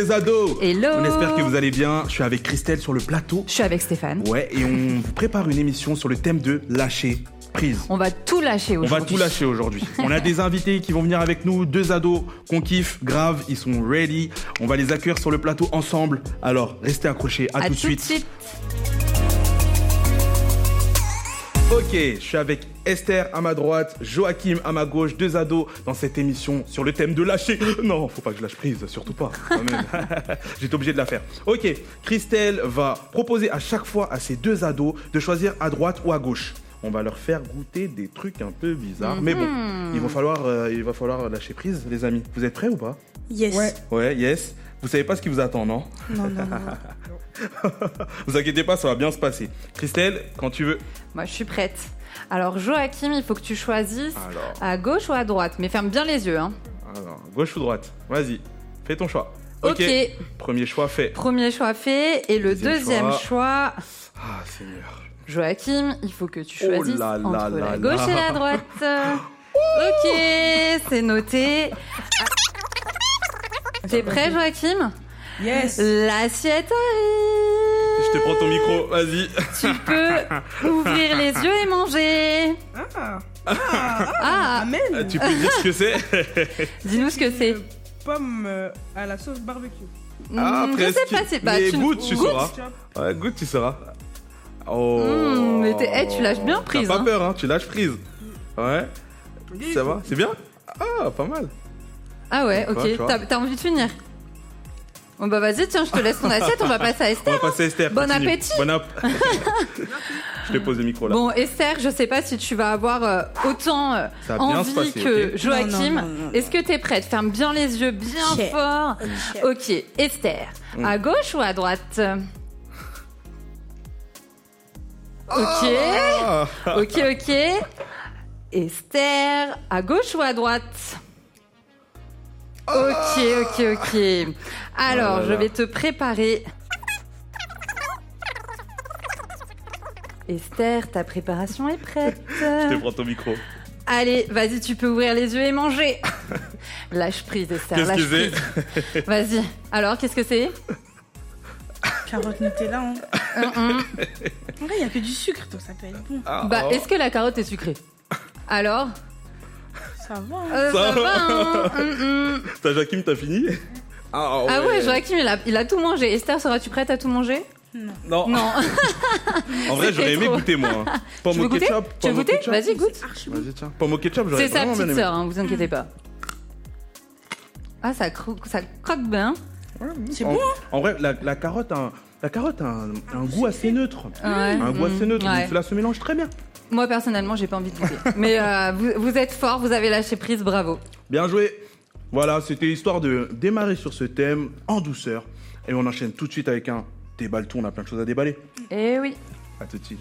les ados Hello On espère que vous allez bien. Je suis avec Christelle sur le plateau. Je suis avec Stéphane. Ouais, et on vous prépare une émission sur le thème de lâcher prise. On va tout lâcher On aujourd'hui. va tout lâcher aujourd'hui. On a des invités qui vont venir avec nous, deux ados qu'on kiffe, grave, ils sont ready. On va les accueillir sur le plateau ensemble. Alors, restez accrochés, à, À tout de suite. Ok, je suis avec Esther à ma droite, Joachim à ma gauche, deux ados dans cette émission sur le thème de lâcher. Non, faut pas que je lâche prise, surtout pas. J'étais obligé de la faire. Ok, Christelle va proposer à chaque fois à ces deux ados de choisir à droite ou à gauche. On va leur faire goûter des trucs un peu bizarres, mais bon, il va falloir, euh, il va falloir lâcher prise, les amis. Vous êtes prêts ou pas? Yes. Ouais, yes. Vous savez pas ce qui vous attend, non Non, non, non. Vous inquiétez pas, ça va bien se passer. Christelle, quand tu veux. Moi, je suis prête. Alors, Joachim, il faut que tu choisisses Alors. à gauche ou à droite. Mais ferme bien les yeux. Hein. Alors, gauche ou droite? Vas-y, fais ton choix. Ok. Premier choix fait. Premier choix fait. Et le Deuxième deuxième choix. Ah, Seigneur. Joachim, il faut que tu Oh choisisses là là entre là la gauche là. et la droite. ok, c'est noté. T'es prêt, Joachim? Yes. L'assiette arrive. Je te prends ton micro, vas-y. Tu peux ouvrir les yeux et manger. Ah. Ah, Amen. Euh, Tu peux dire ce que c'est? Dis-nous ce que c'est. Pomme euh, à la sauce barbecue. Ah, Hmm, je presque. sais pas, c'est pas. Mais tu goûte, tu sauras. Ouais, goûte, tu sauras. Oh. Mmh, mais t'es- eh, tu lâches bien prise, T'as pas hein. peur, hein, tu lâches prise. Ouais, ça va C'est bien? Ah, pas mal. Ah ouais, ok. T'as t'as envie de finir Bon bah vas-y, tiens, je te laisse ton assiette, on va passer à On Esther. va passer à Esther. Bon continue. appétit. Bon app. Je te pose le micro là. Bon, Esther, je sais pas si tu vas avoir euh, autant euh, Ça va bien envie se passer, que ok Joachim. Non, non, non, non, Est-ce que t'es prête? Ferme bien les yeux, bien Ok. fort. Ok. Ok, Esther, Mm. à gauche ou à droite? Ok, Ah. ok, ok. Esther, à gauche ou à droite? Ok, ok, ok. Alors, Oh là je vais te préparer. Esther, ta préparation est prête. Je te prends ton micro. Allez, vas-y, tu peux ouvrir les yeux et manger. Lâche prise, Esther, Qu'est-ce lâche que prise. Vas-y. Alors, qu'est-ce que c'est? Carotte Nutella. Hein. En vrai, il n'y a que du sucre, donc ça peut être bon. Ah, Bah, oh. est-ce que la carotte est sucrée? Alors? Ça va. hein. Euh, Ça Ça va. va, hein. T'as Joachim, t'as fini? Ah Ah ouais, Joachim, il a, il a tout mangé. Esther, seras-tu prête à tout manger? Non. Non. En vrai, j'aurais aimé goûter moi. hein. Pomme au ketchup. Tu veux goûter. Vas-y, goûte. Vas-y, tiens. Pomme au ketchup, j'aurais C'est sa petite sœur, hein, vous inquiétez pas. Ah, ça, cro- ça croque bien. C'est bon. en vrai, la, la carotte a un, la carotte a un, un goût assez neutre. Ouais. Un goût assez neutre. Ouais. donc Cela se mélange très bien. Moi, personnellement, j'ai pas envie de goûter. Mais euh, vous, vous êtes fort, vous avez lâché prise, bravo. Bien joué. Voilà, c'était histoire de démarrer sur ce thème en douceur. Et on enchaîne tout de suite avec un déballe tout. On a plein de choses à déballer. Eh oui. À tout de suite.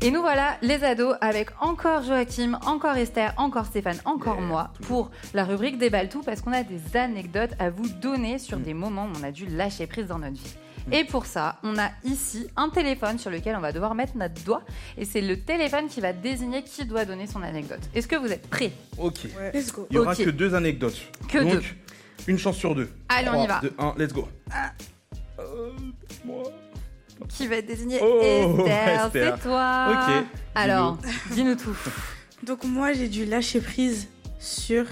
Et nous voilà, les ados, avec encore Joachim, encore Esther, encore Stéphane, encore Yeah, moi, pour la rubrique Déballe tout, parce qu'on a des anecdotes à vous donner sur des moments où on a dû lâcher prise dans notre vie. Et pour ça, on a ici un téléphone sur lequel on va devoir mettre notre doigt, et c'est le téléphone qui va désigner qui doit donner son anecdote. Est-ce que vous êtes prêts? Ok. Let's go. Il y aura que deux anecdotes. Que Donc, deux. Une chance sur deux. Allez, on y va. 2, 1, let's go. Ah. Euh, moi. Qui va désigner Oh, Esther, Esther. c'est toi. Ok. Alors, dis-nous tout. Donc moi, j'ai dû lâcher prise sur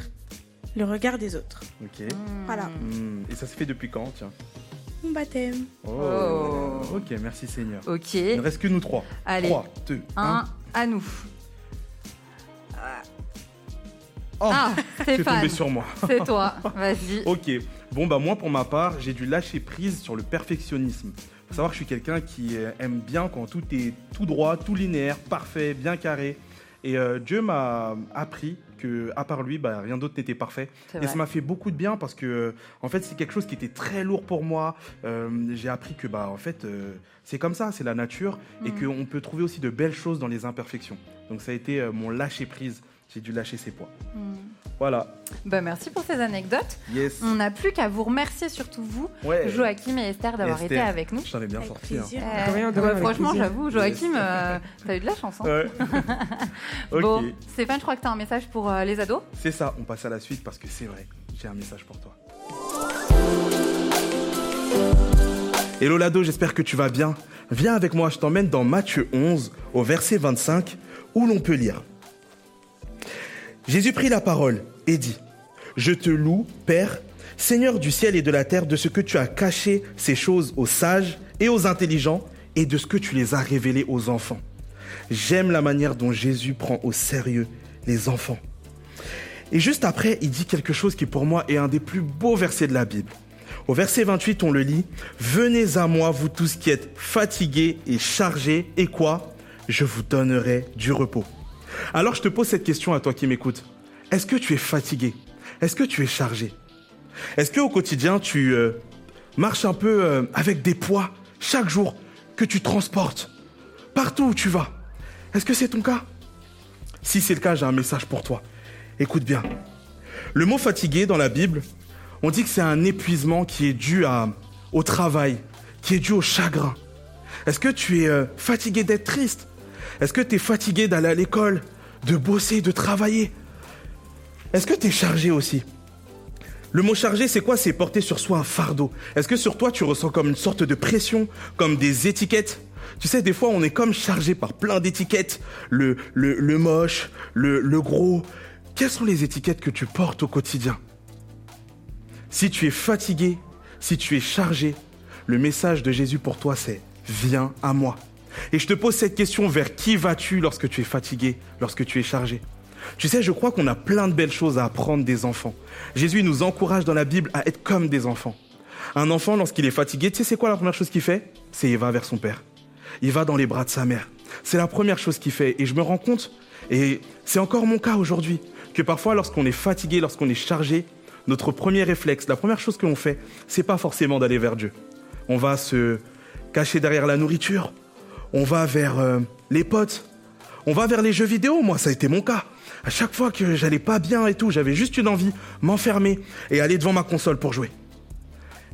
le regard des autres. Ok. Voilà. Hmm, Et ça se fait depuis quand, tiens? Mon baptême. oh. Oh. Ok, merci Seigneur. Ok. Il ne reste que nous trois. Allez. 3, 2, 1. Un à nous. Oh, Ah, c'est tombé sur moi. c'est toi. Vas-y. Ok. Bon, bah, moi, pour ma part, j'ai dû lâcher prise sur le perfectionnisme. Faut savoir que je suis quelqu'un qui euh, aime bien quand tout est tout droit, tout linéaire, parfait, bien carré. Et euh, Dieu m'a appris que, à part lui, bah, rien d'autre n'était parfait. Et ça m'a fait beaucoup de bien parce que, euh, en fait, c'est quelque chose qui était très lourd pour moi. Euh, j'ai appris que, bah, en fait, euh, c'est comme ça, c'est la nature, et Mhm. qu'on peut trouver aussi de belles choses dans les imperfections. Donc, ça a été mon lâcher prise j'ai dû lâcher ses poids. Hmm. Voilà. Bah, merci pour ces anecdotes. Yes. On n'a plus qu'à vous remercier, surtout vous, Ouais. Joachim et Esther, d'avoir été avec nous. J'en ai bien Avec sorti. hein. Euh, De rien, de ouais, rien, avec franchement, j'avoue, Joachim, euh, t'as eu de la chance. hein. Ouais. Bon, Stéphane, je crois que t'as un message pour euh, les ados. C'est ça, on passe à la suite parce que c'est vrai, j'ai un message pour toi. Hello Lado, j'espère que tu vas bien. Viens avec moi, je t'emmène dans Matthieu 11, au verset 25, où l'on peut lire. Jésus prit la parole et dit, Je te loue, Père, Seigneur du ciel et de la terre, de ce que tu as caché ces choses aux sages et aux intelligents, et de ce que tu les as révélées aux enfants. J'aime la manière dont Jésus prend au sérieux les enfants. Et juste après, il dit quelque chose qui pour moi est un des plus beaux versets de la Bible. Au verset 28, on le lit, Venez à moi, vous tous qui êtes fatigués et chargés, et quoi? Je vous donnerai du repos. Alors je te pose cette question à toi qui m'écoutes. Est-ce que tu es fatigué? Est-ce que tu es chargé? Est-ce que au quotidien, tu euh, marches un peu euh, avec des poids chaque jour que tu transportes? Partout où tu vas Est-ce que c'est ton cas? Si c'est le cas, j'ai un message pour toi. Écoute bien. Le mot fatigué dans la Bible, on dit que c'est un épuisement qui est dû au travail, qui est dû au chagrin. Est-ce que tu es euh, fatigué d'être triste? Est-ce que tu es fatigué d'aller à l'école, de bosser, de travailler? Est-ce que tu es chargé aussi? Le mot chargé, c'est quoi? C'est porter sur soi un fardeau. Est-ce que sur toi, tu ressens comme une sorte de pression, comme des étiquettes? Tu sais, des fois, on est comme chargé par plein d'étiquettes. Le, le, le moche, le, le gros. Quelles sont les étiquettes que tu portes au quotidien? Si tu es fatigué, si tu es chargé, le message de Jésus pour toi, c'est Viens à moi. Et je te pose cette question, vers qui vas-tu lorsque tu es fatigué, lorsque tu es chargé? Tu sais, je crois qu'on a plein de belles choses à apprendre des enfants. Jésus nous encourage dans la Bible à être comme des enfants. Un enfant, lorsqu'il est fatigué, tu sais, c'est quoi la première chose qu'il fait? C'est il va vers son père. Il va dans les bras de sa mère. C'est la première chose qu'il fait. Et je me rends compte, et c'est encore mon cas aujourd'hui, que parfois, lorsqu'on est fatigué, lorsqu'on est chargé, notre premier réflexe, la première chose que l'on fait, c'est pas forcément d'aller vers Dieu. On va se cacher derrière la nourriture. On va vers euh, les potes. On va vers les jeux vidéo. Moi, ça a été mon cas. À chaque fois que j'allais pas bien et tout, j'avais juste une envie, m'enfermer et aller devant ma console pour jouer.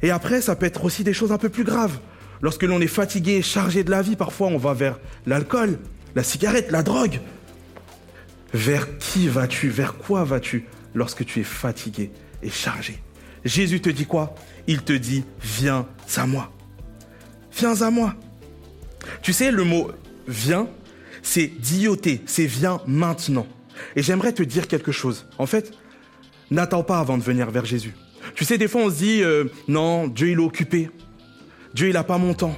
Et après, ça peut être aussi des choses un peu plus graves. Lorsque l'on est fatigué et chargé de la vie, parfois on va vers l'alcool, la cigarette, la drogue. Vers qui vas-tu? Vers quoi vas-tu lorsque tu es fatigué et chargé? Jésus te dit quoi? Il te dit, viens à moi. Viens à moi. Tu sais, le mot viens, c'est dioter, c'est viens maintenant. Et j'aimerais te dire quelque chose. En fait, n'attends pas avant de venir vers Jésus. Tu sais, des fois on se dit, euh, non, Dieu il est occupé. Dieu il n'a pas mon temps.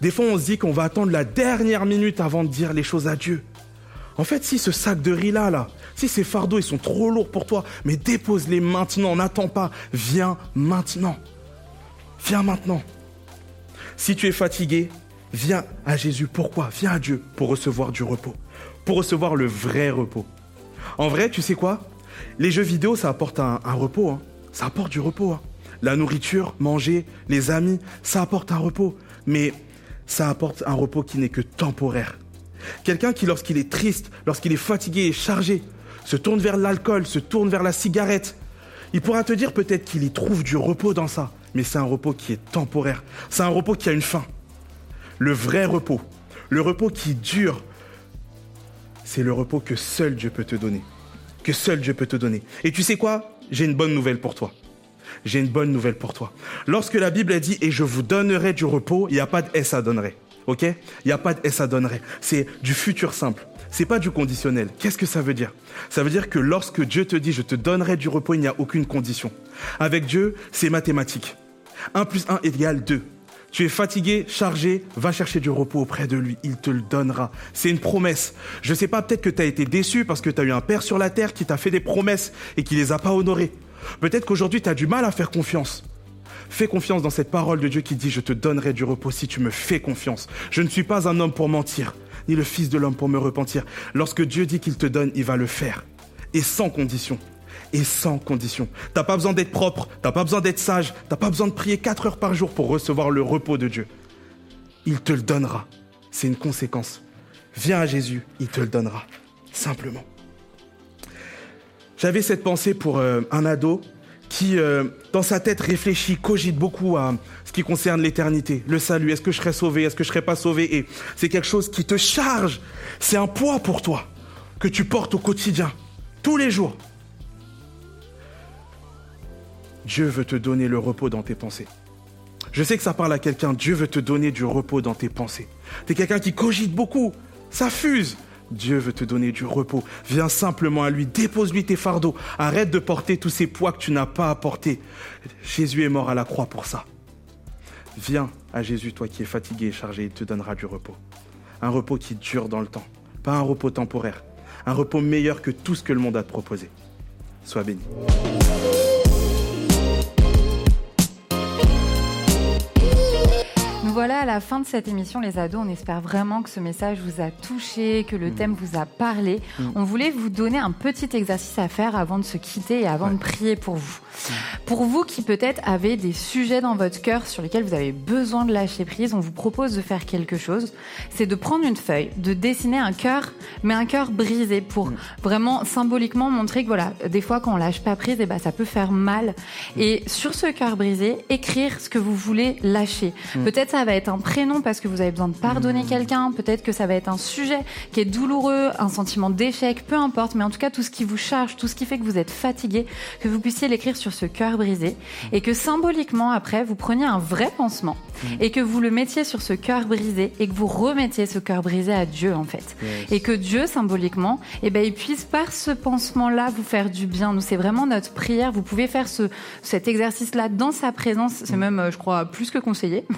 Des fois on se dit qu'on va attendre la dernière minute avant de dire les choses à Dieu. En fait, si ce sac de riz là, là, si ces fardeaux ils sont trop lourds pour toi, mais dépose-les maintenant, n'attends pas, viens maintenant. Viens maintenant. Si tu es fatigué, viens à Jésus. Pourquoi? Viens à Dieu pour recevoir du repos, pour recevoir le vrai repos. En vrai, tu sais quoi? Les jeux vidéo, ça apporte un, repos. hein. Ça apporte du repos. hein. La nourriture, manger, les amis, ça apporte un repos. Mais ça apporte un repos qui n'est que temporaire. Quelqu'un qui, lorsqu'il est triste, lorsqu'il est fatigué et chargé, se tourne vers l'alcool, se tourne vers la cigarette, il pourra te dire peut-être qu'il y trouve du repos dans ça, mais c'est un repos qui est temporaire. C'est un repos qui a une fin. Le vrai repos, le repos qui dure, c'est le repos que seul Dieu peut te donner. Que seul Dieu peut te donner. Et tu sais quoi? J'ai une bonne nouvelle pour toi. J'ai une bonne nouvelle pour toi. Lorsque la Bible a dit et je vous donnerai du repos, il n'y a pas de S à donnerai. Ok? Il n'y a pas de S à donnerai. C'est du futur simple. C'est pas du conditionnel. Qu'est-ce que ça veut dire? Ça veut dire que lorsque Dieu te dit je te donnerai du repos, il n'y a aucune condition. Avec Dieu, c'est mathématique. 1 plus 1 égale 2. Tu es fatigué, chargé, va chercher du repos auprès de lui, il te le donnera. C'est une promesse. Je sais pas, peut-être que tu as été déçu parce que tu as eu un père sur la terre qui t'a fait des promesses et qui les a pas honorées. Peut-être qu'aujourd'hui tu as du mal à faire confiance. Fais confiance dans cette parole de Dieu qui dit je te donnerai du repos si tu me fais confiance. Je ne suis pas un homme pour mentir, ni le fils de l'homme pour me repentir. Lorsque Dieu dit qu'il te donne, il va le faire. Et sans condition. Et sans condition. T'as pas besoin d'être propre, t'as pas besoin d'être sage, t'as pas besoin de prier 4 heures par jour pour recevoir le repos de Dieu. Il te le donnera. C'est une conséquence. Viens à Jésus, il te le donnera. Simplement. J'avais cette pensée pour euh, un ado qui, euh, dans sa tête, réfléchit, cogite beaucoup à ce qui concerne l'éternité, le salut. Est-ce que je serai sauvé Est-ce que je serai pas sauvé? Et c'est quelque chose qui te charge. C'est un poids pour toi que tu portes au quotidien, tous les jours. Dieu veut te donner le repos dans tes pensées. Je sais que ça parle à quelqu'un. Dieu veut te donner du repos dans tes pensées. Tu es quelqu'un qui cogite beaucoup. Ça fuse. Dieu veut te donner du repos. Viens simplement à lui, dépose-lui tes fardeaux. Arrête de porter tous ces poids que tu n'as pas à porter. Jésus est mort à la croix pour ça. Viens à Jésus, toi qui es fatigué et chargé, il te donnera du repos. Un repos qui dure dans le temps, pas un repos temporaire. Un repos meilleur que tout ce que le monde a te proposé. Sois béni. Voilà à la fin de cette émission, les ados. On espère vraiment que ce message vous a touché, que le thème vous a parlé. On voulait vous donner un petit exercice à faire avant de se quitter et avant de prier pour vous. Pour vous qui peut-être avez des sujets dans votre cœur sur lesquels vous avez besoin de lâcher prise, on vous propose de faire quelque chose. C'est de prendre une feuille, de dessiner un cœur, mais un cœur brisé pour vraiment symboliquement montrer que voilà, des fois quand on lâche pas prise, et eh ben, ça peut faire mal. Et sur ce cœur brisé, écrire ce que vous voulez lâcher. Peut-être ça va être un prénom parce que vous avez besoin de pardonner quelqu'un. Peut-être que ça va être un sujet qui est douloureux, un sentiment d'échec, peu importe. Mais en tout cas, tout ce qui vous charge, tout ce qui fait que vous êtes fatigué, que vous puissiez l'écrire sur ce cœur brisé et que symboliquement après, vous preniez un vrai pansement et que vous le mettiez sur ce cœur brisé et que vous remettiez ce cœur brisé à Dieu en fait. Et que Dieu symboliquement, eh ben, il puisse par ce pansement-là vous faire du bien. Nous, c'est vraiment notre prière. Vous pouvez faire ce, cet exercice-là dans sa présence. C'est même, euh, je crois, plus que conseillé.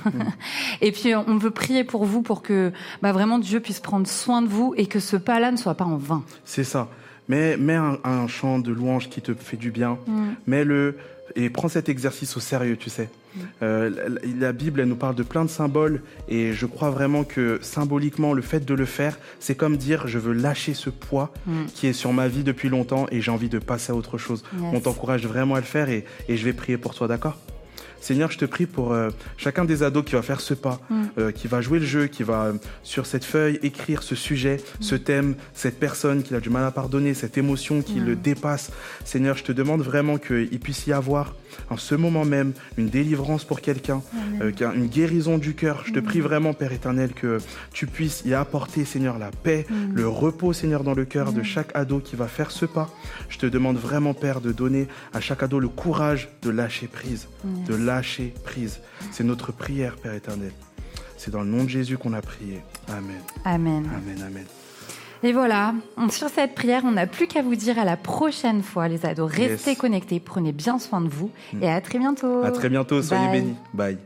Et puis, on veut prier pour vous pour que bah, vraiment Dieu puisse prendre soin de vous et que ce pas-là ne soit pas en vain. C'est ça. Mais mets un, chant de louange qui te fait du bien. Mm. Mets-le et prends cet exercice au sérieux, tu sais. Mm. Euh, la, Bible, elle nous parle de plein de symboles et je crois vraiment que symboliquement, le fait de le faire, c'est comme dire je veux lâcher ce poids mm. qui est sur ma vie depuis longtemps et j'ai envie de passer à autre chose. On t'encourage vraiment à le faire et, et je vais prier pour toi, d'accord? Seigneur, je te prie pour euh, chacun des ados qui va faire ce pas, mm. euh, qui va jouer le jeu, qui va euh, sur cette feuille écrire ce sujet, mm. ce thème, cette personne qui a du mal à pardonner, cette émotion qui mm. le dépasse. Seigneur, je te demande vraiment qu'il puisse y avoir en ce moment même une délivrance pour quelqu'un, une guérison du cœur. Je te prie vraiment, Père éternel, que tu puisses y apporter, Seigneur, la paix, le repos, Seigneur, dans le cœur de chaque ado qui va faire ce pas. Je te demande vraiment, Père, de donner à chaque ado le courage de lâcher prise, de lâcher lâcher prise. C'est notre prière, Père éternel. C'est dans le nom de Jésus qu'on a prié. Amen. Amen. Amen, amen. Et voilà, sur cette prière, on n'a plus qu'à vous dire à la prochaine fois, les ados. Restez connectés, prenez bien soin de vous mm. et à très bientôt. À très bientôt, soyez bénis. Bye.